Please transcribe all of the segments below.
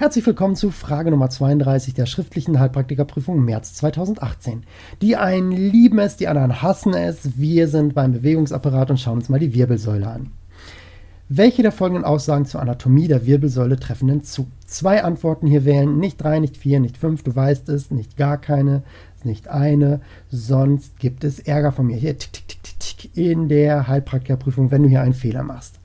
Herzlich willkommen zu Frage Nummer 32 der schriftlichen Heilpraktikerprüfung März 2018. Die einen lieben es, die anderen hassen es. Wir sind beim Bewegungsapparat und schauen uns mal die Wirbelsäule an. Welche der folgenden Aussagen zur Anatomie der Wirbelsäule treffen denn zu? Zwei Antworten hier wählen, nicht drei, nicht vier, nicht fünf, du weißt es, nicht gar keine, nicht eine, sonst gibt es Ärger von mir hier tick, tick, tick, tick, in der Heilpraktikerprüfung, wenn du hier einen Fehler machst.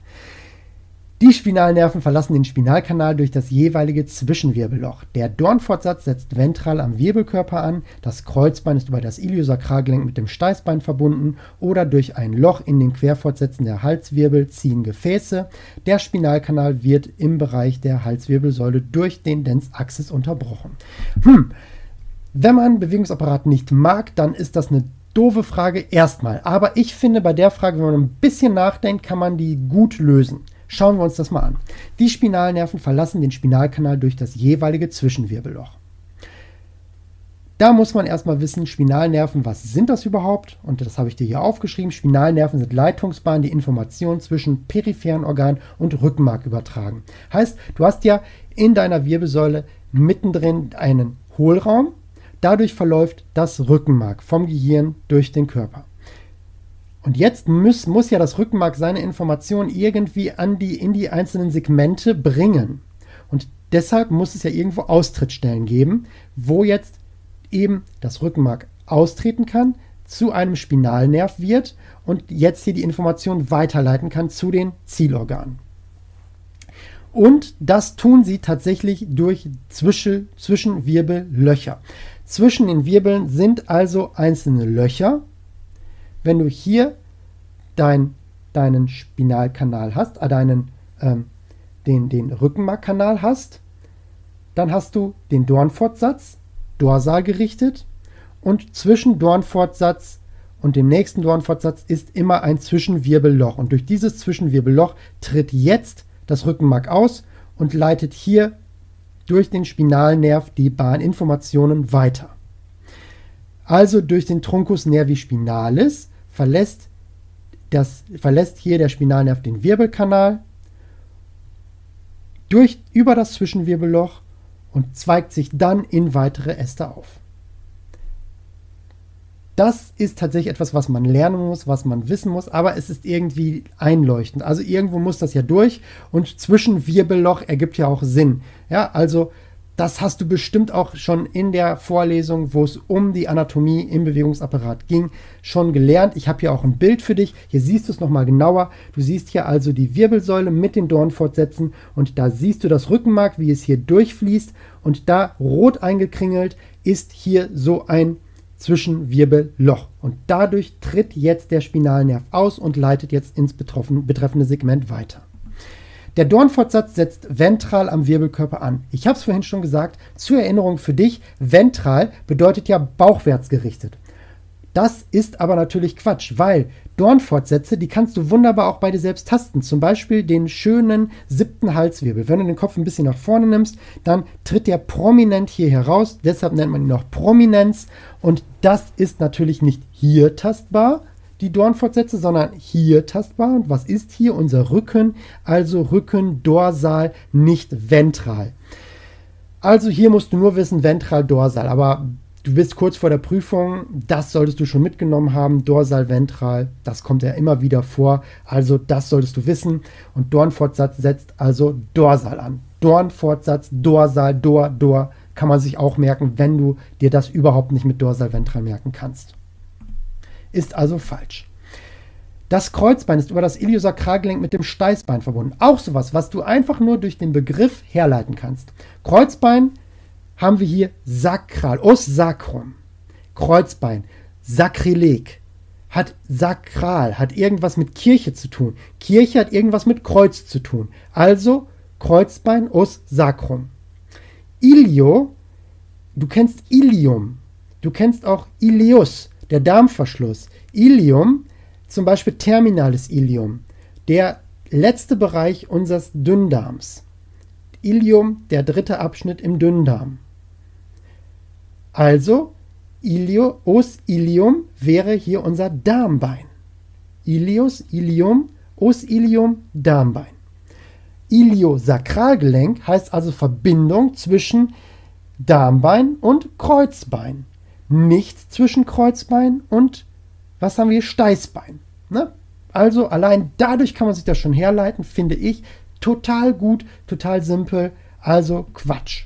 Die Spinalnerven verlassen den Spinalkanal durch das jeweilige Zwischenwirbelloch. Der Dornfortsatz setzt ventral am Wirbelkörper an, das Kreuzbein ist über das Iliosakralgelenk mit dem Steißbein verbunden oder durch ein Loch in den Querfortsätzen der Halswirbel ziehen Gefäße. Der Spinalkanal wird im Bereich der Halswirbelsäule durch den Dens Axis unterbrochen. Hm, wenn man Bewegungsapparat nicht mag, dann ist das eine doofe Frage erstmal. Aber ich finde, bei der Frage, wenn man ein bisschen nachdenkt, kann man die gut lösen. Schauen wir uns das mal an. Die Spinalnerven verlassen den Spinalkanal durch das jeweilige Zwischenwirbelloch. Da muss man erstmal wissen, Spinalnerven, was sind das überhaupt? Und das habe ich dir hier aufgeschrieben. Spinalnerven sind Leitungsbahnen, die Informationen zwischen peripheren Organen und Rückenmark übertragen. Heißt, du hast ja in deiner Wirbelsäule mittendrin einen Hohlraum. Dadurch verläuft das Rückenmark vom Gehirn durch den Körper. Und jetzt muss, muss ja das Rückenmark seine Informationen irgendwie an die, in die einzelnen Segmente bringen. Und deshalb muss es ja irgendwo Austrittsstellen geben, wo jetzt eben das Rückenmark austreten kann, zu einem Spinalnerv wird und jetzt hier die Information weiterleiten kann zu den Zielorganen. Und das tun sie tatsächlich durch Zwischen, Zwischenwirbellöcher. Zwischen den Wirbeln sind also einzelne Löcher, wenn du hier dein, deinen Spinalkanal hast, äh, deinen, ähm, den, den Rückenmarkkanal hast, dann hast du den Dornfortsatz dorsal gerichtet und zwischen Dornfortsatz und dem nächsten Dornfortsatz ist immer ein Zwischenwirbelloch. Und durch dieses Zwischenwirbelloch tritt jetzt das Rückenmark aus und leitet hier durch den Spinalnerv die Bahninformationen weiter. Also durch den Truncus nervi spinalis verlässt, das, verlässt hier der Spinalnerv den Wirbelkanal durch, über das Zwischenwirbelloch und zweigt sich dann in weitere Äste auf. Das ist tatsächlich etwas, was man lernen muss, was man wissen muss, aber es ist irgendwie einleuchtend. Also irgendwo muss das ja durch und Zwischenwirbelloch ergibt ja auch Sinn. Ja, also das hast du bestimmt auch schon in der Vorlesung, wo es um die Anatomie im Bewegungsapparat ging, schon gelernt. Ich habe hier auch ein Bild für dich. Hier siehst du es nochmal genauer. Du siehst hier also die Wirbelsäule mit den Dornfortsätzen und da siehst du das Rückenmark, wie es hier durchfließt. Und da rot eingekringelt ist hier so ein Zwischenwirbelloch. Und dadurch tritt jetzt der Spinalnerv aus und leitet jetzt ins betreffende Segment weiter. Der Dornfortsatz setzt ventral am Wirbelkörper an. Ich habe es vorhin schon gesagt, zur Erinnerung für dich, ventral bedeutet ja bauchwärts gerichtet. Das ist aber natürlich Quatsch, weil Dornfortsätze, die kannst du wunderbar auch bei dir selbst tasten. Zum Beispiel den schönen siebten Halswirbel. Wenn du den Kopf ein bisschen nach vorne nimmst, dann tritt der prominent hier heraus. Deshalb nennt man ihn auch Prominenz. Und das ist natürlich nicht hier tastbar, die Dornfortsätze, sondern hier tastbar. Und was ist hier? Unser Rücken, also Rücken dorsal, nicht ventral. Also hier musst du nur wissen, ventral, dorsal. Aber du bist kurz vor der Prüfung, das solltest du schon mitgenommen haben. Dorsal, ventral, das kommt ja immer wieder vor. Also das solltest du wissen. Und Dornfortsatz setzt also dorsal an. Dornfortsatz, dorsal, dor, dor kann man sich auch merken, wenn du dir das überhaupt nicht mit dorsal, ventral merken kannst ist also falsch. Das Kreuzbein ist über das Iliosakralgelenk mit dem Steißbein verbunden. Auch sowas, was du einfach nur durch den Begriff herleiten kannst. Kreuzbein haben wir hier sakral, os sacrum. Kreuzbein, Sakrileg, hat sakral, hat irgendwas mit Kirche zu tun. Kirche hat irgendwas mit Kreuz zu tun. Also Kreuzbein, os sacrum. Ilio, du kennst Ilium, du kennst auch Ilius, der Darmverschluss. Ilium, zum Beispiel terminales Ilium, der letzte Bereich unseres Dünndarms. Ilium, der dritte Abschnitt im Dünndarm. Also, Ilio, os ilium wäre hier unser Darmbein. Ilius, Ilium, os ilium, Darmbein. Iliosakralgelenk heißt also Verbindung zwischen Darmbein und Kreuzbein. Nicht zwischen Kreuzbein und, was haben wir, Steißbein. Ne? Also allein dadurch kann man sich das schon herleiten, finde ich. Total gut, total simpel, also Quatsch.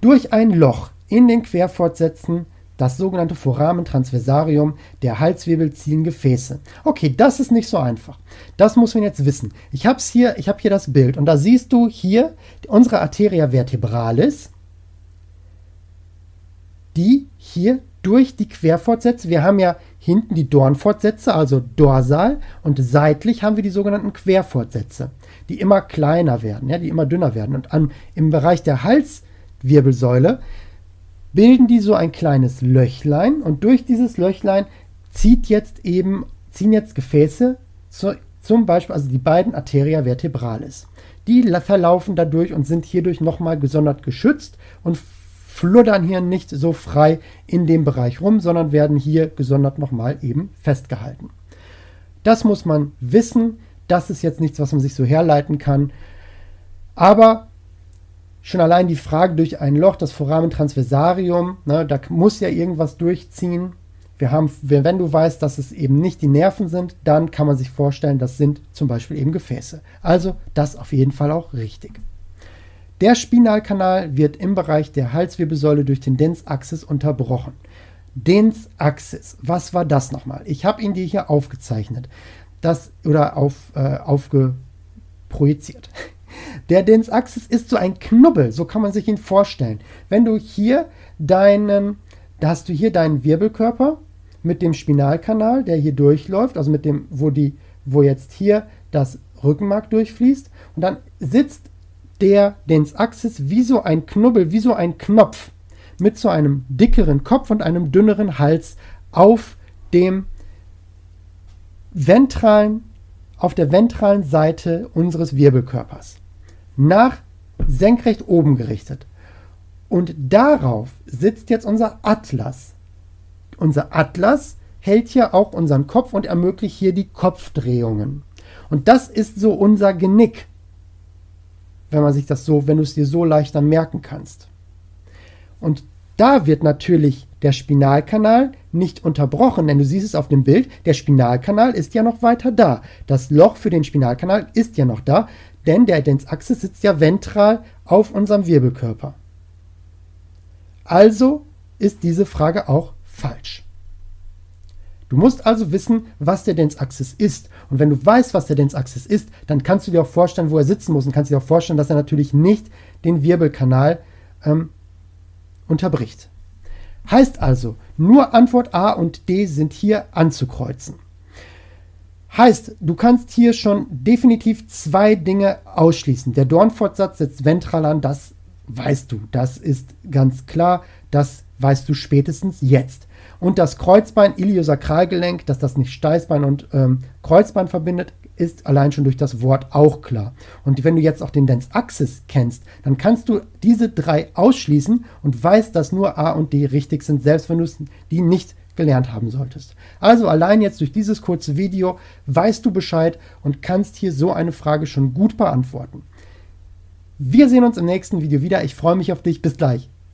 Durch ein Loch in den Querfortsätzen das sogenannte Foramen transversarium der Halswirbel ziehen Gefäße. Okay, das ist nicht so einfach. Das muss man jetzt wissen. Ich habe hier, ich habe hier das Bild und da siehst du hier unsere Arteria vertebralis, die hier durch die Querfortsätze, wir haben ja hinten die Dornfortsätze, also dorsal, und seitlich haben wir die sogenannten Querfortsätze, die immer kleiner werden, ja, die immer dünner werden. Und an, im Bereich der Halswirbelsäule bilden die so ein kleines Löchlein und durch dieses Löchlein zieht jetzt eben, ziehen jetzt Gefäße, zu, zum Beispiel also die beiden Arteria vertebralis. Die verlaufen dadurch und sind hierdurch nochmal gesondert geschützt und fluddern hier nicht so frei in dem Bereich rum, sondern werden hier gesondert nochmal eben festgehalten. Das muss man wissen. Das ist jetzt nichts, was man sich so herleiten kann. Aber schon allein die Frage durch ein Loch, das Foramen transversarium, ne, da muss ja irgendwas durchziehen. Wir haben, wenn du weißt, dass es eben nicht die Nerven sind, dann kann man sich vorstellen, das sind zum Beispiel eben Gefäße. Also das auf jeden Fall auch richtig. Der Spinalkanal wird im Bereich der Halswirbelsäule durch den Dens-Axis unterbrochen. Dens-Axis, was war das nochmal? Ich habe ihn dir hier aufgezeichnet. Das oder auf, äh, aufgeprojiziert. Der Dens-Axis ist so ein Knubbel, so kann man sich ihn vorstellen. Wenn du hier deinen, da hast du hier deinen Wirbelkörper mit dem Spinalkanal, der hier durchläuft, also mit dem, wo die, wo jetzt hier das Rückenmark durchfließt. Und dann sitzt der Dens-Axis wie so ein Knubbel, wie so ein Knopf mit so einem dickeren Kopf und einem dünneren Hals auf dem ventralen, auf der ventralen Seite unseres Wirbelkörpers nach senkrecht oben gerichtet. Und darauf sitzt jetzt unser Atlas. Unser Atlas hält hier auch unseren Kopf und ermöglicht hier die Kopfdrehungen. Und das ist so unser Genick, wenn man sich das so, wenn du es dir so leichter merken kannst. Und da wird natürlich der Spinalkanal nicht unterbrochen, denn du siehst es auf dem Bild, der Spinalkanal ist ja noch weiter da. Das Loch für den Spinalkanal ist ja noch da denn der Densachse sitzt ja ventral auf unserem Wirbelkörper. Also ist diese Frage auch falsch. Du musst also wissen, was der Densachsis ist. Und wenn du weißt, was der Densachsis ist, dann kannst du dir auch vorstellen, wo er sitzen muss und kannst dir auch vorstellen, dass er natürlich nicht den Wirbelkanal ähm, unterbricht. Heißt also, nur Antwort A und D sind hier anzukreuzen. Heißt, du kannst hier schon definitiv zwei Dinge ausschließen. Der Dornfortsatz setzt ventral an, das weißt du, das ist ganz klar, das weißt du spätestens jetzt. Und das Kreuzbein, Iliosakralgelenk, dass das nicht Steißbein und ähm, Kreuzbein verbindet, ist allein schon durch das Wort auch klar. Und wenn du jetzt auch den Dens Axis kennst, dann kannst du diese drei ausschließen und weißt, dass nur A und D richtig sind, selbst wenn du die nicht gelernt haben solltest. Also allein jetzt durch dieses kurze Video weißt du Bescheid und kannst hier so eine Frage schon gut beantworten. Wir sehen uns im nächsten Video wieder. Ich freue mich auf dich. Bis gleich.